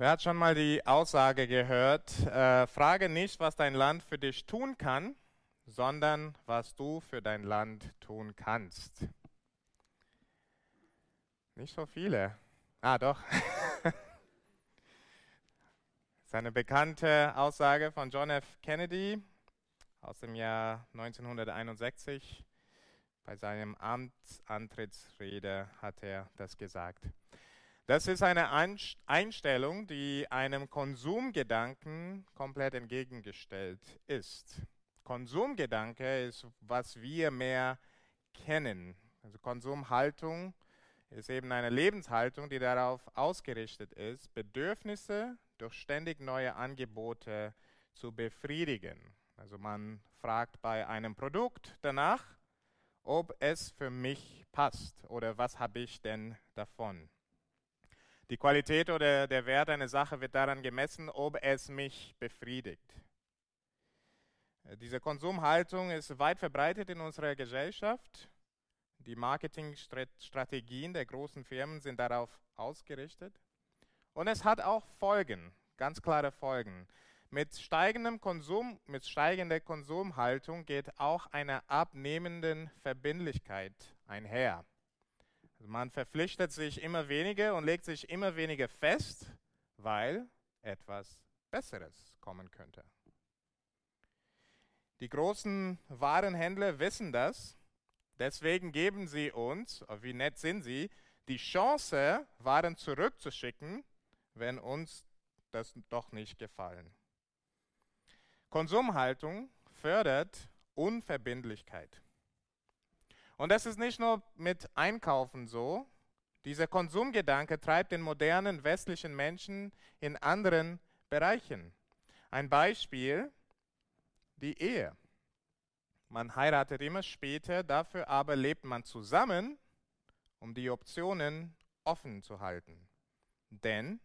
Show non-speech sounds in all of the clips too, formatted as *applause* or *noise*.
Wer hat schon mal die Aussage gehört, äh, frage nicht, was dein Land für dich tun kann, sondern was du für dein Land tun kannst. Nicht so viele. Ah, doch. *laughs* das ist eine bekannte Aussage von John F. Kennedy aus dem Jahr 1961. Bei seinem Amtsantrittsrede hat er das gesagt. Das ist eine Einstellung, die einem Konsumgedanken komplett entgegengestellt ist. Konsumgedanke ist, was wir mehr kennen. Also Konsumhaltung ist eben eine Lebenshaltung, die darauf ausgerichtet ist, Bedürfnisse durch ständig neue Angebote zu befriedigen. Also man fragt bei einem Produkt danach, ob es für mich passt oder was habe ich denn davon. Die Qualität oder der Wert einer Sache wird daran gemessen, ob es mich befriedigt. Diese Konsumhaltung ist weit verbreitet in unserer Gesellschaft. Die Marketingstrategien der großen Firmen sind darauf ausgerichtet. Und es hat auch Folgen, ganz klare Folgen. Mit steigendem Konsum, mit steigender Konsumhaltung geht auch eine abnehmende Verbindlichkeit einher. Also man verpflichtet sich immer weniger und legt sich immer weniger fest, weil etwas Besseres kommen könnte. Die großen Warenhändler wissen das, deswegen geben sie uns, oh, wie nett sind sie, die Chance, Waren zurückzuschicken, wenn uns das doch nicht gefallen. Konsumhaltung fördert Unverbindlichkeit. Und das ist nicht nur mit Einkaufen so. Dieser Konsumgedanke treibt den modernen westlichen Menschen in anderen Bereichen. Ein Beispiel, die Ehe. Man heiratet immer später, dafür aber lebt man zusammen, um die Optionen offen zu halten. Denn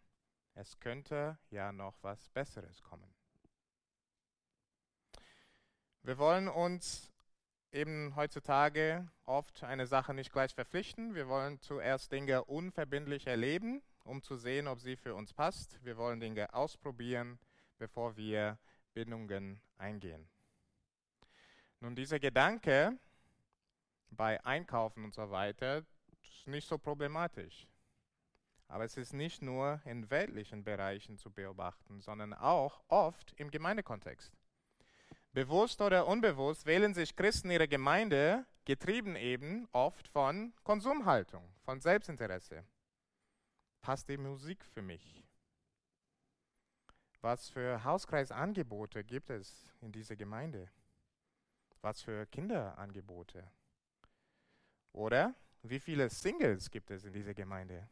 es könnte ja noch was Besseres kommen. Wir wollen uns eben heutzutage oft eine Sache nicht gleich verpflichten. Wir wollen zuerst Dinge unverbindlich erleben, um zu sehen, ob sie für uns passt. Wir wollen Dinge ausprobieren, bevor wir Bindungen eingehen. Nun, dieser Gedanke bei Einkaufen und so weiter ist nicht so problematisch. Aber es ist nicht nur in weltlichen Bereichen zu beobachten, sondern auch oft im Gemeindekontext. Bewusst oder unbewusst wählen sich Christen ihre Gemeinde, getrieben eben oft von Konsumhaltung, von Selbstinteresse. Passt die Musik für mich? Was für Hauskreisangebote gibt es in dieser Gemeinde? Was für Kinderangebote? Oder wie viele Singles gibt es in dieser Gemeinde?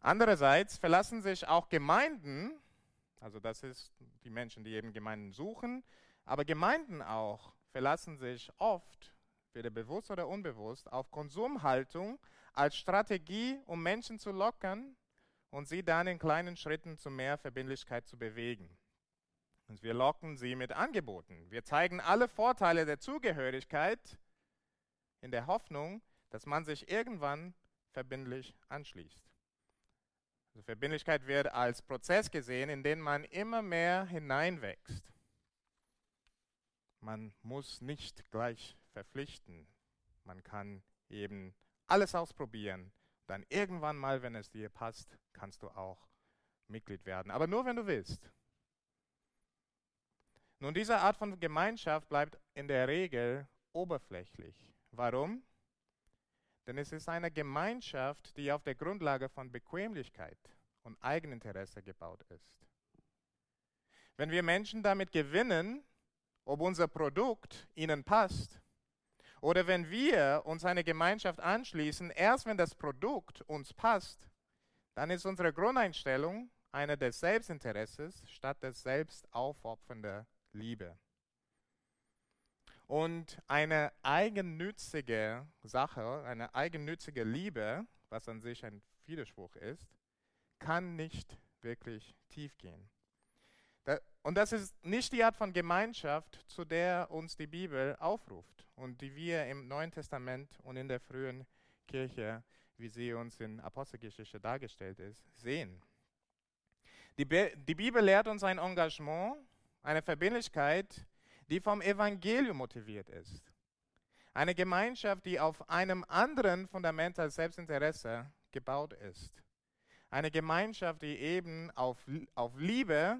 Andererseits verlassen sich auch Gemeinden also das ist die Menschen, die eben Gemeinden suchen. Aber Gemeinden auch verlassen sich oft, weder bewusst oder unbewusst, auf Konsumhaltung als Strategie, um Menschen zu lockern und sie dann in kleinen Schritten zu mehr Verbindlichkeit zu bewegen. Und wir locken sie mit Angeboten. Wir zeigen alle Vorteile der Zugehörigkeit in der Hoffnung, dass man sich irgendwann verbindlich anschließt. Also Verbindlichkeit wird als Prozess gesehen, in den man immer mehr hineinwächst. Man muss nicht gleich verpflichten. Man kann eben alles ausprobieren. Dann irgendwann mal, wenn es dir passt, kannst du auch Mitglied werden. Aber nur, wenn du willst. Nun, diese Art von Gemeinschaft bleibt in der Regel oberflächlich. Warum? Denn es ist eine Gemeinschaft, die auf der Grundlage von Bequemlichkeit und Eigeninteresse gebaut ist. Wenn wir Menschen damit gewinnen, ob unser Produkt ihnen passt, oder wenn wir uns eine Gemeinschaft anschließen, erst wenn das Produkt uns passt, dann ist unsere Grundeinstellung eine des Selbstinteresses statt des selbstaufopfernden Liebe. Und eine eigennützige Sache, eine eigennützige Liebe, was an sich ein Widerspruch ist, kann nicht wirklich tief gehen. Und das ist nicht die Art von Gemeinschaft, zu der uns die Bibel aufruft und die wir im Neuen Testament und in der frühen Kirche wie sie uns in Apostelgeschichte dargestellt ist, sehen. Die, Be die Bibel lehrt uns ein Engagement, eine Verbindlichkeit, die vom Evangelium motiviert ist. Eine Gemeinschaft, die auf einem anderen Fundament als Selbstinteresse gebaut ist. Eine Gemeinschaft, die eben auf, auf Liebe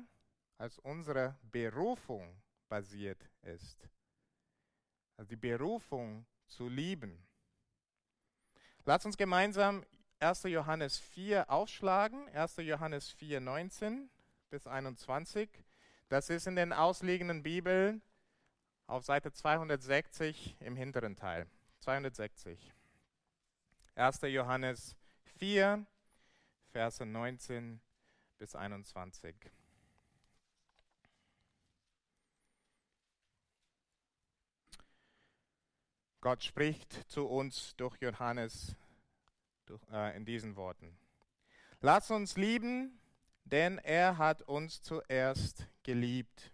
als unsere Berufung basiert ist. Also die Berufung zu lieben. Lass uns gemeinsam 1. Johannes 4 aufschlagen. 1. Johannes 4, 19 bis 21. Das ist in den ausliegenden Bibeln auf Seite 260 im hinteren Teil. 260. 1. Johannes 4, Verse 19 bis 21. Gott spricht zu uns durch Johannes äh, in diesen Worten. Lass uns lieben, denn er hat uns zuerst geliebt.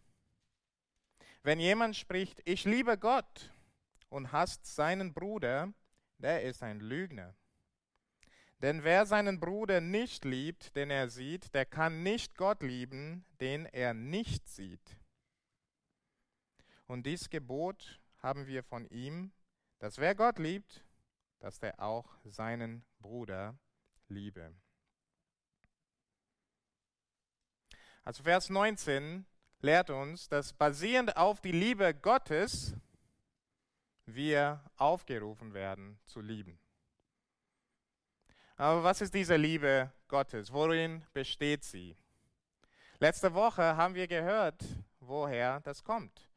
Wenn jemand spricht, ich liebe Gott und hasst seinen Bruder, der ist ein Lügner. Denn wer seinen Bruder nicht liebt, den er sieht, der kann nicht Gott lieben, den er nicht sieht. Und dies Gebot haben wir von ihm, dass wer Gott liebt, dass der auch seinen Bruder liebe. Also Vers 19 lehrt uns, dass basierend auf die Liebe Gottes wir aufgerufen werden zu lieben. Aber was ist diese Liebe Gottes? Worin besteht sie? Letzte Woche haben wir gehört, woher das kommt.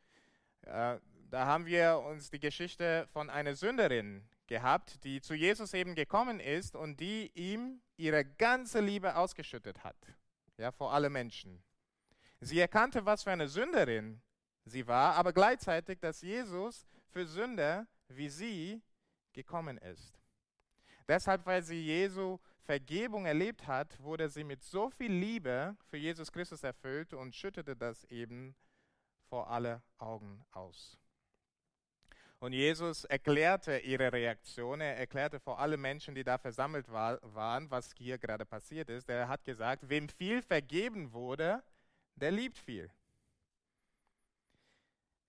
Äh, da haben wir uns die Geschichte von einer Sünderin gehabt, die zu Jesus eben gekommen ist und die ihm ihre ganze Liebe ausgeschüttet hat, ja, vor alle Menschen. Sie erkannte, was für eine Sünderin sie war, aber gleichzeitig, dass Jesus für Sünder wie sie gekommen ist. Deshalb, weil sie Jesu Vergebung erlebt hat, wurde sie mit so viel Liebe für Jesus Christus erfüllt und schüttete das eben vor alle Augen aus. Und Jesus erklärte ihre Reaktion, er erklärte vor allem Menschen, die da versammelt war, waren, was hier gerade passiert ist. Er hat gesagt, wem viel vergeben wurde, der liebt viel.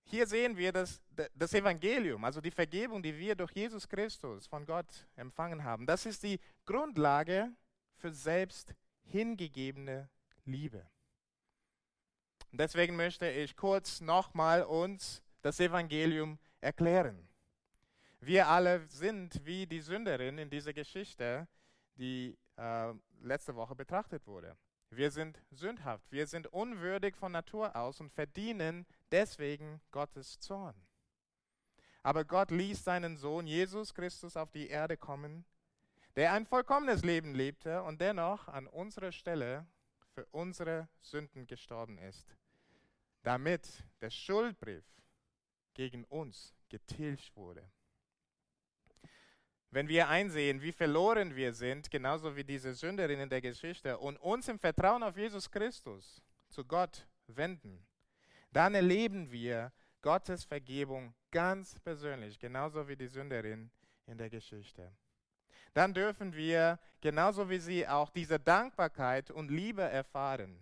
Hier sehen wir das, das Evangelium, also die Vergebung, die wir durch Jesus Christus von Gott empfangen haben. Das ist die Grundlage für selbst hingegebene Liebe. Und deswegen möchte ich kurz nochmal uns das Evangelium erklären. Wir alle sind wie die Sünderin in dieser Geschichte, die äh, letzte Woche betrachtet wurde. Wir sind sündhaft, wir sind unwürdig von Natur aus und verdienen deswegen Gottes Zorn. Aber Gott ließ seinen Sohn Jesus Christus auf die Erde kommen, der ein vollkommenes Leben lebte und dennoch an unserer Stelle für unsere Sünden gestorben ist, damit der Schuldbrief gegen uns getilgt wurde. Wenn wir einsehen, wie verloren wir sind, genauso wie diese Sünderin in der Geschichte, und uns im Vertrauen auf Jesus Christus zu Gott wenden, dann erleben wir Gottes Vergebung ganz persönlich, genauso wie die Sünderin in der Geschichte. Dann dürfen wir, genauso wie sie, auch diese Dankbarkeit und Liebe erfahren.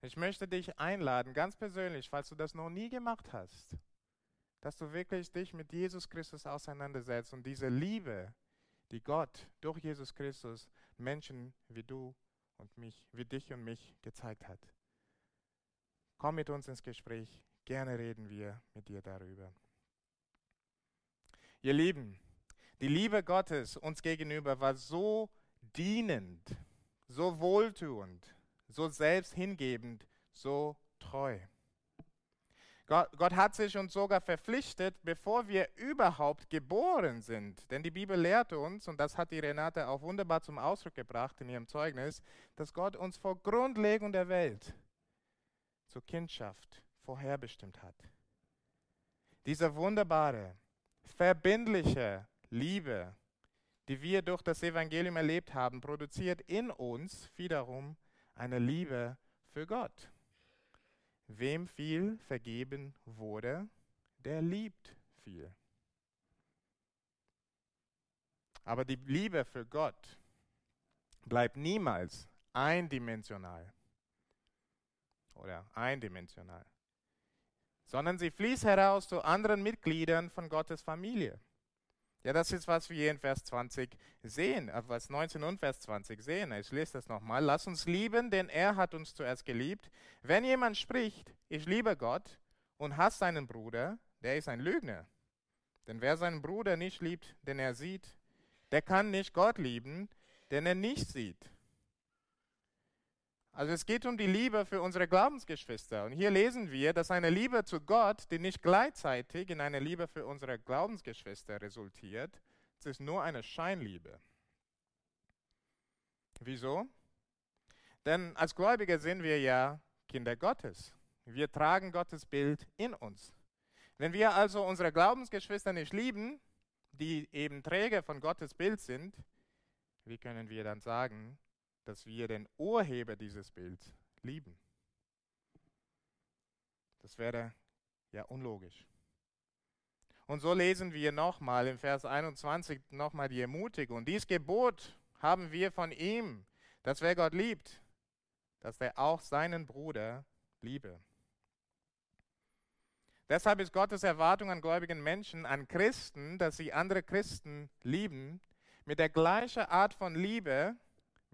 Ich möchte dich einladen, ganz persönlich, falls du das noch nie gemacht hast, dass du wirklich dich mit Jesus Christus auseinandersetzt und diese Liebe, die Gott durch Jesus Christus Menschen wie du und mich, wie dich und mich gezeigt hat. Komm mit uns ins Gespräch, gerne reden wir mit dir darüber. Ihr Lieben, die Liebe Gottes uns gegenüber war so dienend, so wohltuend, so selbsthingebend, so treu. Gott, Gott, hat sich uns sogar verpflichtet, bevor wir überhaupt geboren sind. Denn die Bibel lehrt uns, und das hat die Renate auch wunderbar zum Ausdruck gebracht in ihrem Zeugnis, dass Gott uns vor Grundlegung der Welt zur Kindschaft vorherbestimmt hat. Diese wunderbare, verbindliche Liebe, die wir durch das Evangelium erlebt haben, produziert in uns wiederum eine Liebe für Gott. Wem viel vergeben wurde, der liebt viel. Aber die Liebe für Gott bleibt niemals eindimensional oder eindimensional, sondern sie fließt heraus zu anderen Mitgliedern von Gottes Familie. Ja, das ist, was wir in Vers 20 sehen, äh, was 19 und Vers 20 sehen. Ich lese das nochmal. Lass uns lieben, denn er hat uns zuerst geliebt. Wenn jemand spricht, ich liebe Gott und hasst seinen Bruder, der ist ein Lügner. Denn wer seinen Bruder nicht liebt, den er sieht, der kann nicht Gott lieben, den er nicht sieht. Also es geht um die Liebe für unsere Glaubensgeschwister. Und hier lesen wir, dass eine Liebe zu Gott, die nicht gleichzeitig in eine Liebe für unsere Glaubensgeschwister resultiert, es ist nur eine Scheinliebe. Wieso? Denn als Gläubige sind wir ja Kinder Gottes. Wir tragen Gottes Bild in uns. Wenn wir also unsere Glaubensgeschwister nicht lieben, die eben Träger von Gottes Bild sind, wie können wir dann sagen, dass wir den Urheber dieses Bilds lieben. Das wäre ja unlogisch. Und so lesen wir nochmal im Vers 21 nochmal die Ermutigung. Dies Gebot haben wir von ihm, dass wer Gott liebt, dass er auch seinen Bruder liebe. Deshalb ist Gottes Erwartung an gläubigen Menschen, an Christen, dass sie andere Christen lieben, mit der gleichen Art von Liebe,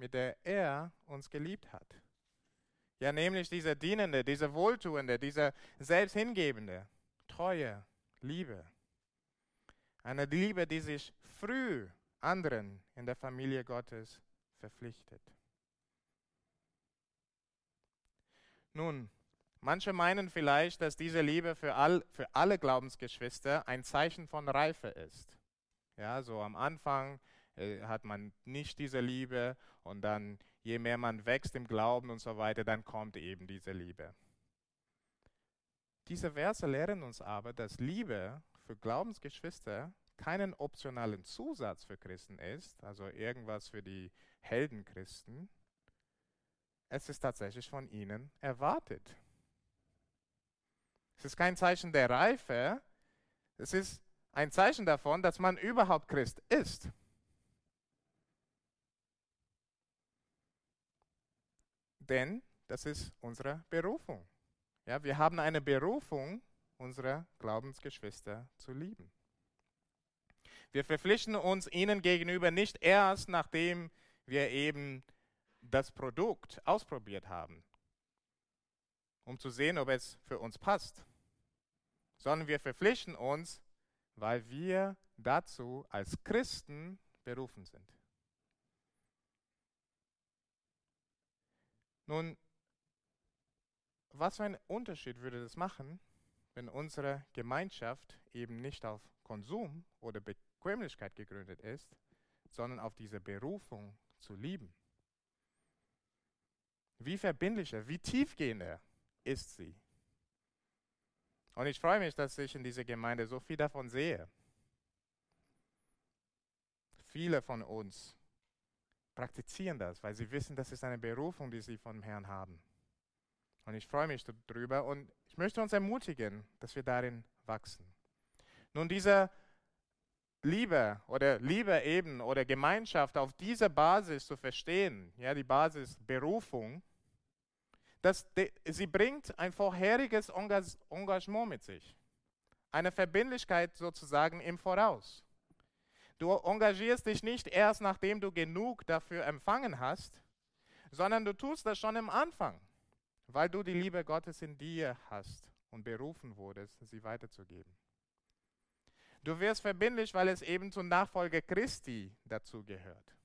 mit der er uns geliebt hat. Ja, nämlich diese dienende, diese wohltuende, diese selbsthingebende, treue Liebe. Eine Liebe, die sich früh anderen in der Familie Gottes verpflichtet. Nun, manche meinen vielleicht, dass diese Liebe für, all, für alle Glaubensgeschwister ein Zeichen von Reife ist. Ja, so am Anfang äh, hat man nicht diese Liebe und dann, je mehr man wächst im Glauben und so weiter, dann kommt eben diese Liebe. Diese Verse lehren uns aber, dass Liebe für Glaubensgeschwister keinen optionalen Zusatz für Christen ist, also irgendwas für die Heldenchristen. Es ist tatsächlich von ihnen erwartet. Es ist kein Zeichen der Reife, es ist ein Zeichen davon, dass man überhaupt Christ ist. Denn das ist unsere Berufung. Ja, wir haben eine Berufung, unsere Glaubensgeschwister zu lieben. Wir verpflichten uns ihnen gegenüber nicht erst, nachdem wir eben das Produkt ausprobiert haben, um zu sehen, ob es für uns passt, sondern wir verpflichten uns, weil wir dazu als Christen berufen sind. Nun, was für einen Unterschied würde das machen, wenn unsere Gemeinschaft eben nicht auf Konsum oder Bequemlichkeit gegründet ist, sondern auf diese Berufung zu lieben? Wie verbindlicher, wie tiefgehender ist sie? Und ich freue mich, dass ich in dieser Gemeinde so viel davon sehe. Viele von uns praktizieren das, weil sie wissen, das ist eine Berufung, die sie vom Herrn haben. Und ich freue mich darüber und ich möchte uns ermutigen, dass wir darin wachsen. Nun, diese Liebe oder Liebe eben oder Gemeinschaft auf dieser Basis zu verstehen, ja, die Basis Berufung, dass sie bringt ein vorheriges Engagement mit sich. Eine Verbindlichkeit sozusagen im Voraus. Du engagierst dich nicht erst, nachdem du genug dafür empfangen hast, sondern du tust das schon im Anfang, weil du die Liebe Gottes in dir hast und berufen wurdest, sie weiterzugeben. Du wirst verbindlich, weil es eben zur Nachfolge Christi dazu gehört.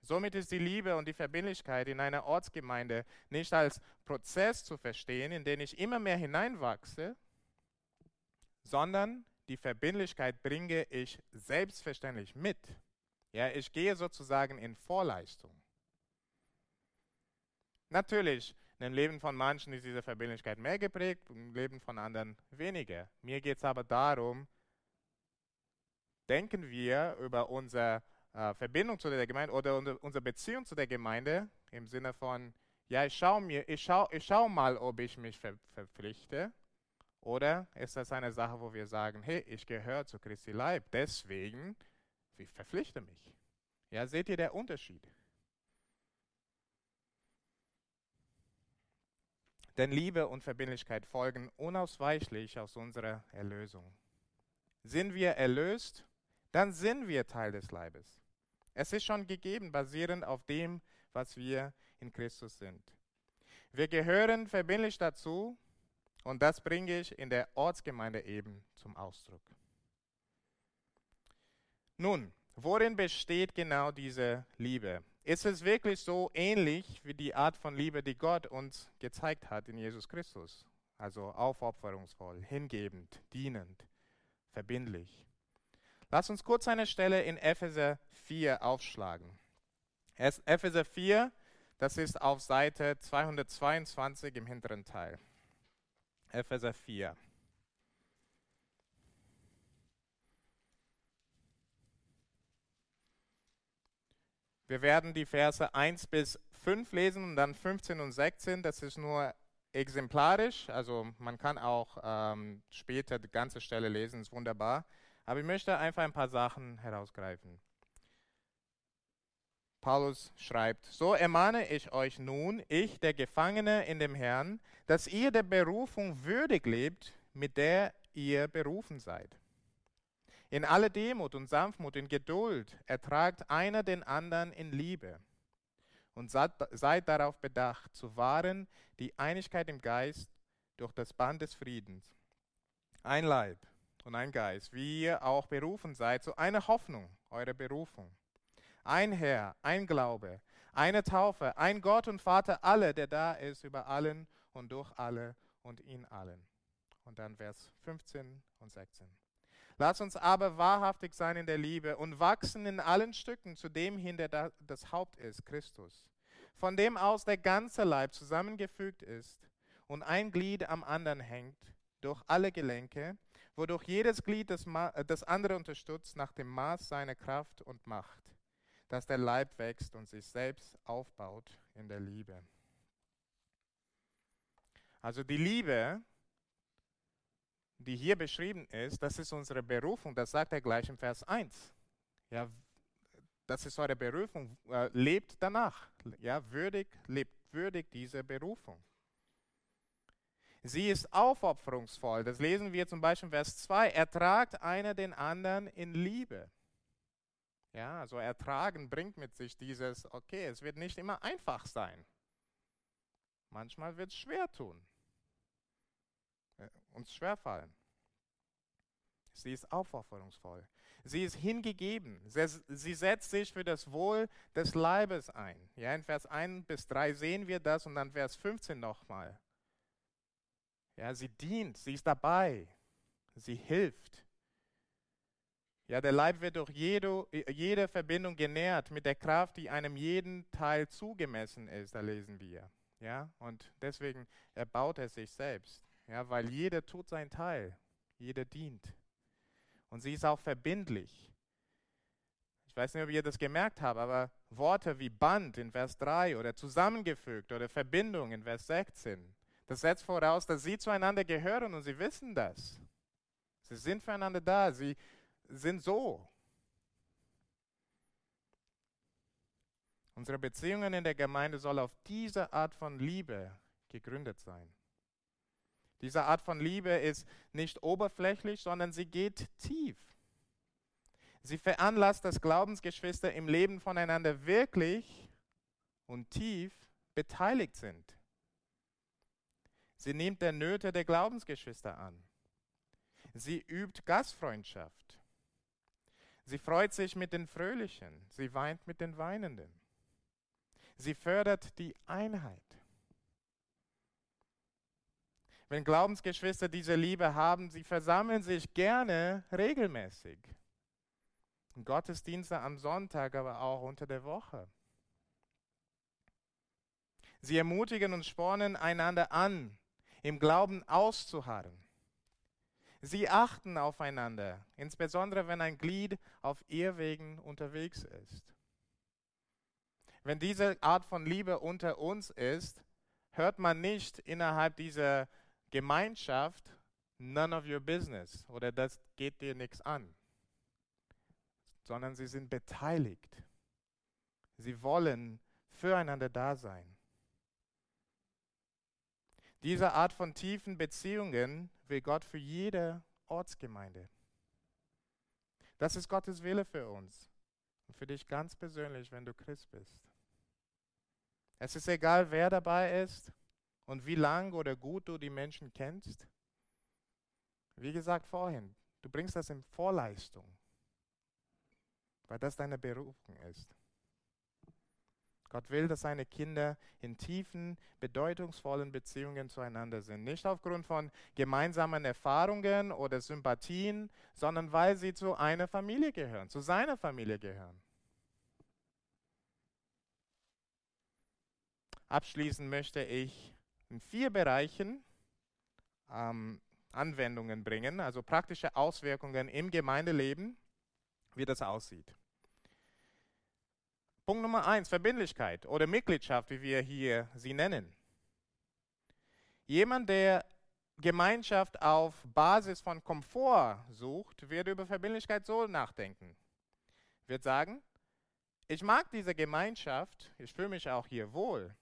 Somit ist die Liebe und die Verbindlichkeit in einer Ortsgemeinde nicht als Prozess zu verstehen, in den ich immer mehr hineinwachse, sondern die Verbindlichkeit bringe ich selbstverständlich mit. Ja, ich gehe sozusagen in Vorleistung. Natürlich, im Leben von manchen ist diese Verbindlichkeit mehr geprägt, im Leben von anderen weniger. Mir geht es aber darum, denken wir über unsere äh, Verbindung zu der Gemeinde oder unsere Beziehung zu der Gemeinde im Sinne von, ja, ich schaue schau, ich schau mal, ob ich mich ver verpflichte oder ist das eine Sache, wo wir sagen, hey, ich gehöre zu Christi Leib, deswegen Ich verpflichte mich. Ja, seht ihr der Unterschied? Denn Liebe und Verbindlichkeit folgen unausweichlich aus unserer Erlösung. Sind wir erlöst, dann sind wir Teil des Leibes. Es ist schon gegeben, basierend auf dem, was wir in Christus sind. Wir gehören verbindlich dazu und das bringe ich in der Ortsgemeinde eben zum Ausdruck. Nun, worin besteht genau diese Liebe? Ist es wirklich so ähnlich wie die Art von Liebe, die Gott uns gezeigt hat in Jesus Christus? Also aufopferungsvoll, hingebend, dienend, verbindlich. Lass uns kurz eine Stelle in Epheser 4 aufschlagen. Epheser 4, das ist auf Seite 222 im hinteren Teil. Epheser 4. Wir werden die Verse 1 bis 5 lesen und dann 15 und 16. Das ist nur exemplarisch, also man kann auch ähm, später die ganze Stelle lesen, ist wunderbar. Aber ich möchte einfach ein paar Sachen herausgreifen. Paulus schreibt, so ermahne ich euch nun, ich, der Gefangene in dem Herrn, dass ihr der Berufung würdig lebt, mit der ihr berufen seid. In aller Demut und Sanftmut, in Geduld ertragt einer den anderen in Liebe und seid darauf bedacht, zu wahren die Einigkeit im Geist durch das Band des Friedens. Ein Leib und ein Geist, wie ihr auch berufen seid, zu einer Hoffnung eurer Berufung. Ein Herr, ein Glaube, eine Taufe, ein Gott und Vater, alle, der da ist über allen und durch alle und in allen. Und dann Vers 15 und 16. Lass uns aber wahrhaftig sein in der Liebe und wachsen in allen Stücken zu dem hin, der das Haupt ist, Christus. Von dem aus der ganze Leib zusammengefügt ist und ein Glied am anderen hängt, durch alle Gelenke, wodurch jedes Glied das, äh, das andere unterstützt nach dem Maß seiner Kraft und Macht, dass der Leib wächst und sich selbst aufbaut in der Liebe. Also die Liebe die hier beschrieben ist, das ist unsere Berufung, das sagt er gleich im Vers 1. Ja, das ist eure Berufung, äh, lebt danach. Ja, würdig, lebt würdig diese Berufung. Sie ist aufopferungsvoll. Das lesen wir zum Beispiel in Vers 2. Ertragt einer den anderen in Liebe. Ja, also ertragen bringt mit sich dieses, okay, es wird nicht immer einfach sein. Manchmal wird es schwer tun uns schwerfallen. Sie ist aufopferungsvoll. Sie ist hingegeben. Sie setzt sich für das Wohl des Leibes ein. Ja, in Vers 1 bis 3 sehen wir das und dann Vers 15 nochmal. Ja, sie dient, sie ist dabei, sie hilft. Ja, der Leib wird durch jede, jede Verbindung genährt mit der Kraft, die einem jeden Teil zugemessen ist, da lesen wir. Ja, und deswegen erbaut er sich selbst. Ja, weil jeder tut seinen Teil, jeder dient. Und sie ist auch verbindlich. Ich weiß nicht, ob ihr das gemerkt habt, aber Worte wie Band in Vers 3 oder zusammengefügt oder Verbindung in Vers 16, das setzt voraus, dass sie zueinander gehören und sie wissen das. Sie sind füreinander da, sie sind so. Unsere Beziehungen in der Gemeinde soll auf diese Art von Liebe gegründet sein. Diese Art von Liebe ist nicht oberflächlich, sondern sie geht tief. Sie veranlasst, dass Glaubensgeschwister im Leben voneinander wirklich und tief beteiligt sind. Sie nimmt der Nöte der Glaubensgeschwister an. Sie übt Gastfreundschaft. Sie freut sich mit den Fröhlichen. Sie weint mit den Weinenden. Sie fördert die Einheit. Wenn Glaubensgeschwister diese Liebe haben, sie versammeln sich gerne regelmäßig. Gottesdienste am Sonntag, aber auch unter der Woche. Sie ermutigen und spornen einander an, im Glauben auszuharren. Sie achten aufeinander, insbesondere wenn ein Glied auf Irrwegen unterwegs ist. Wenn diese Art von Liebe unter uns ist, hört man nicht innerhalb dieser Gemeinschaft, none of your business oder das geht dir nichts an. sondern sie sind beteiligt. Sie wollen füreinander da sein. Diese Art von tiefen Beziehungen will Gott für jede Ortsgemeinde. Das ist Gottes Wille für uns und für dich ganz persönlich, wenn du Christ bist. Es ist egal, wer dabei ist und wie lang oder gut du die Menschen kennst. Wie gesagt vorhin, du bringst das in Vorleistung, weil das deine Berufung ist. Gott will, dass seine Kinder in tiefen, bedeutungsvollen Beziehungen zueinander sind. Nicht aufgrund von gemeinsamen Erfahrungen oder Sympathien, sondern weil sie zu einer Familie gehören, zu seiner Familie gehören. Abschließend möchte ich in vier Bereichen ähm, Anwendungen bringen, also praktische Auswirkungen im Gemeindeleben, wie das aussieht. Punkt Nummer eins, Verbindlichkeit oder Mitgliedschaft, wie wir hier sie nennen. Jemand, der Gemeinschaft auf Basis von Komfort sucht, wird über Verbindlichkeit so nachdenken. Wird sagen, ich mag diese Gemeinschaft, ich fühle mich auch hier wohl,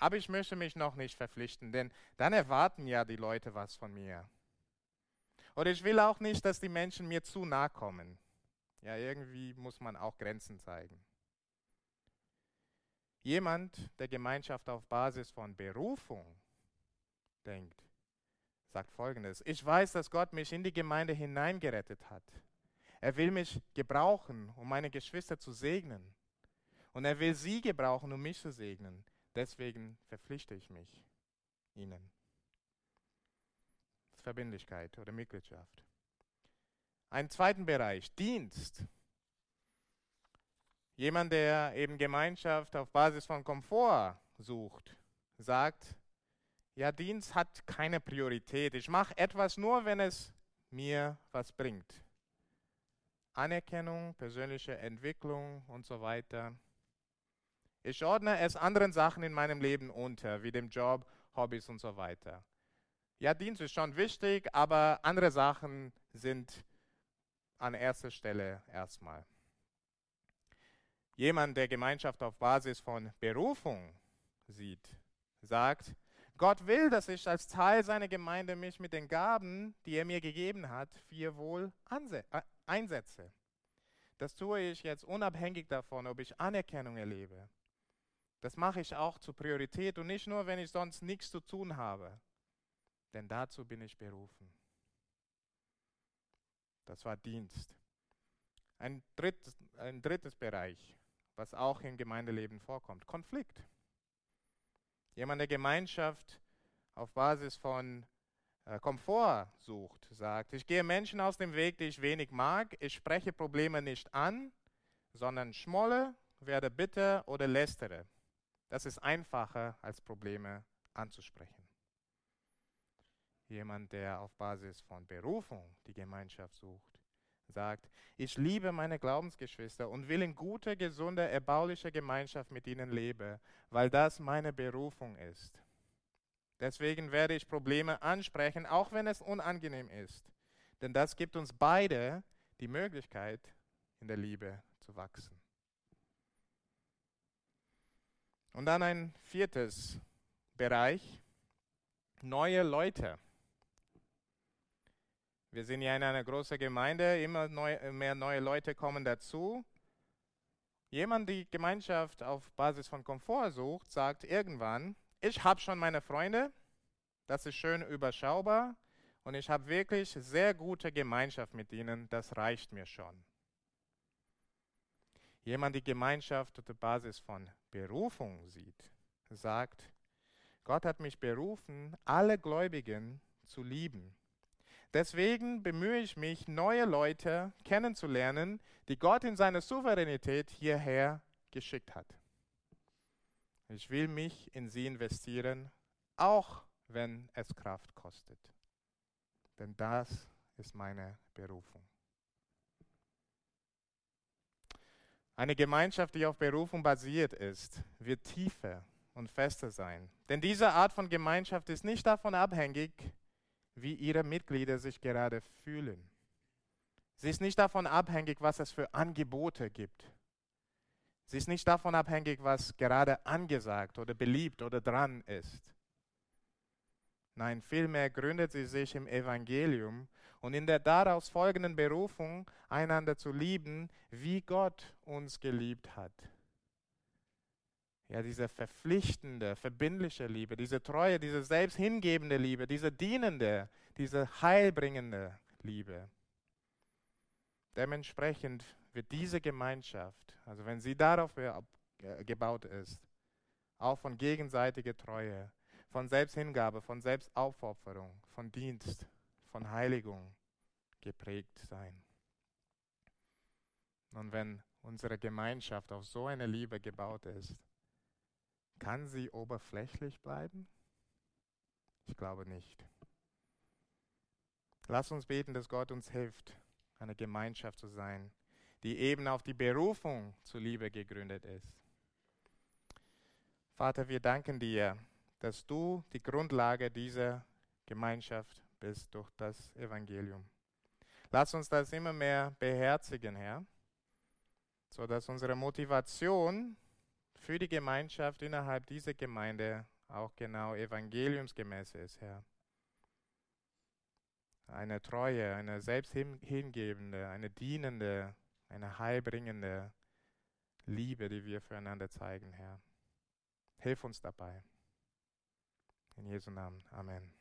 aber ich möchte mich noch nicht verpflichten, denn dann erwarten ja die Leute was von mir. Oder ich will auch nicht, dass die Menschen mir zu nahe kommen. Ja, irgendwie muss man auch Grenzen zeigen. Jemand, der Gemeinschaft auf Basis von Berufung denkt, sagt folgendes. Ich weiß, dass Gott mich in die Gemeinde hineingerettet hat. Er will mich gebrauchen, um meine Geschwister zu segnen. Und er will sie gebrauchen, um mich zu segnen. Deswegen verpflichte ich mich ihnen. Verbindlichkeit oder Mitgliedschaft. Einen zweiten Bereich, Dienst. Jemand, der eben Gemeinschaft auf Basis von Komfort sucht, sagt, ja, Dienst hat keine Priorität. Ich mache etwas nur, wenn es mir was bringt. Anerkennung, persönliche Entwicklung und so weiter. Ich ordne es anderen Sachen in meinem Leben unter, wie dem Job, Hobbys und so weiter. Ja, Dienst ist schon wichtig, aber andere Sachen sind an erster Stelle erstmal. Jemand, der Gemeinschaft auf Basis von Berufung sieht, sagt, Gott will, dass ich als Teil seiner Gemeinde mich mit den Gaben, die er mir gegeben hat, ihr Wohl einsetze. Das tue ich jetzt unabhängig davon, ob ich Anerkennung erlebe. Das mache ich auch zur Priorität und nicht nur, wenn ich sonst nichts zu tun habe. Denn dazu bin ich berufen. Das war Dienst. Ein, dritt, ein drittes Bereich was auch im Gemeindeleben vorkommt. Konflikt. Jemand, der Gemeinschaft auf Basis von äh, Komfort sucht, sagt, ich gehe Menschen aus dem Weg, die ich wenig mag, ich spreche Probleme nicht an, sondern schmolle, werde bitter oder lästere. Das ist einfacher, als Probleme anzusprechen. Jemand, der auf Basis von Berufung die Gemeinschaft sucht, sagt, ich liebe meine Glaubensgeschwister und will in guter, gesunder, erbaulicher Gemeinschaft mit ihnen leben, weil das meine Berufung ist. Deswegen werde ich Probleme ansprechen, auch wenn es unangenehm ist. Denn das gibt uns beide die Möglichkeit, in der Liebe zu wachsen. Und dann ein viertes Bereich, neue Leute. Wir sind ja in einer großen Gemeinde, immer neu, mehr neue Leute kommen dazu. Jemand, die Gemeinschaft auf Basis von Komfort sucht, sagt irgendwann, ich habe schon meine Freunde, das ist schön überschaubar und ich habe wirklich sehr gute Gemeinschaft mit ihnen, das reicht mir schon. Jemand, die Gemeinschaft auf der Basis von Berufung sieht, sagt, Gott hat mich berufen, alle Gläubigen zu lieben Deswegen bemühe ich mich, neue Leute kennenzulernen, die Gott in seiner Souveränität hierher geschickt hat. Ich will mich in sie investieren, auch wenn es Kraft kostet. Denn das ist meine Berufung. Eine Gemeinschaft, die auf Berufung basiert ist, wird tiefer und fester sein. Denn diese Art von Gemeinschaft ist nicht davon abhängig, wie ihre Mitglieder sich gerade fühlen. Sie ist nicht davon abhängig, was es für Angebote gibt. Sie ist nicht davon abhängig, was gerade angesagt oder beliebt oder dran ist. Nein, vielmehr gründet sie sich im Evangelium und in der daraus folgenden Berufung, einander zu lieben, wie Gott uns geliebt hat. Ja, diese verpflichtende, verbindliche Liebe, diese treue, diese selbsthingebende Liebe, diese dienende, diese heilbringende Liebe. Dementsprechend wird diese Gemeinschaft, also wenn sie darauf gebaut ist, auch von gegenseitiger Treue, von Selbsthingabe, von Selbstaufopferung, von Dienst, von Heiligung geprägt sein. Und wenn unsere Gemeinschaft auf so eine Liebe gebaut ist, kann sie oberflächlich bleiben? Ich glaube nicht. Lass uns beten, dass Gott uns hilft, eine Gemeinschaft zu sein, die eben auf die Berufung zur Liebe gegründet ist. Vater, wir danken dir, dass du die Grundlage dieser Gemeinschaft bist durch das Evangelium. Lass uns das immer mehr beherzigen, Herr, sodass unsere Motivation für die Gemeinschaft innerhalb dieser Gemeinde auch genau evangeliumsgemäß ist, Herr eine treue, eine selbsthingebende, eine dienende, eine heilbringende Liebe, die wir füreinander zeigen, Herr. Hilf uns dabei. In Jesu Namen. Amen.